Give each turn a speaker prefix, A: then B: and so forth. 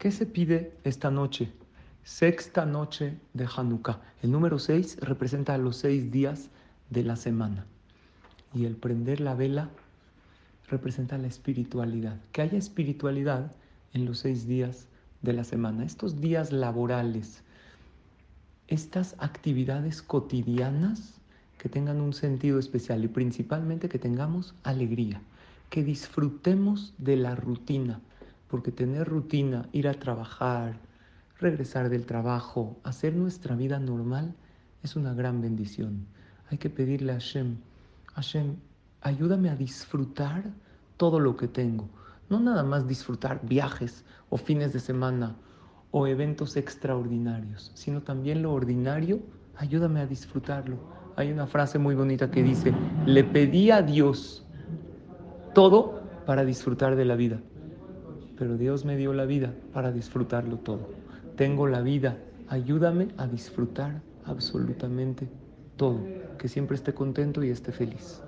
A: ¿Qué se pide esta noche? Sexta noche de Hanukkah. El número 6 representa los seis días de la semana. Y el prender la vela representa la espiritualidad. Que haya espiritualidad en los seis días de la semana. Estos días laborales, estas actividades cotidianas que tengan un sentido especial y principalmente que tengamos alegría, que disfrutemos de la rutina porque tener rutina, ir a trabajar, regresar del trabajo, hacer nuestra vida normal, es una gran bendición. Hay que pedirle a Hashem, Hashem, ayúdame a disfrutar todo lo que tengo. No nada más disfrutar viajes o fines de semana o eventos extraordinarios, sino también lo ordinario, ayúdame a disfrutarlo. Hay una frase muy bonita que dice, le pedí a Dios todo para disfrutar de la vida pero Dios me dio la vida para disfrutarlo todo. Tengo la vida, ayúdame a disfrutar absolutamente todo, que siempre esté contento y esté feliz.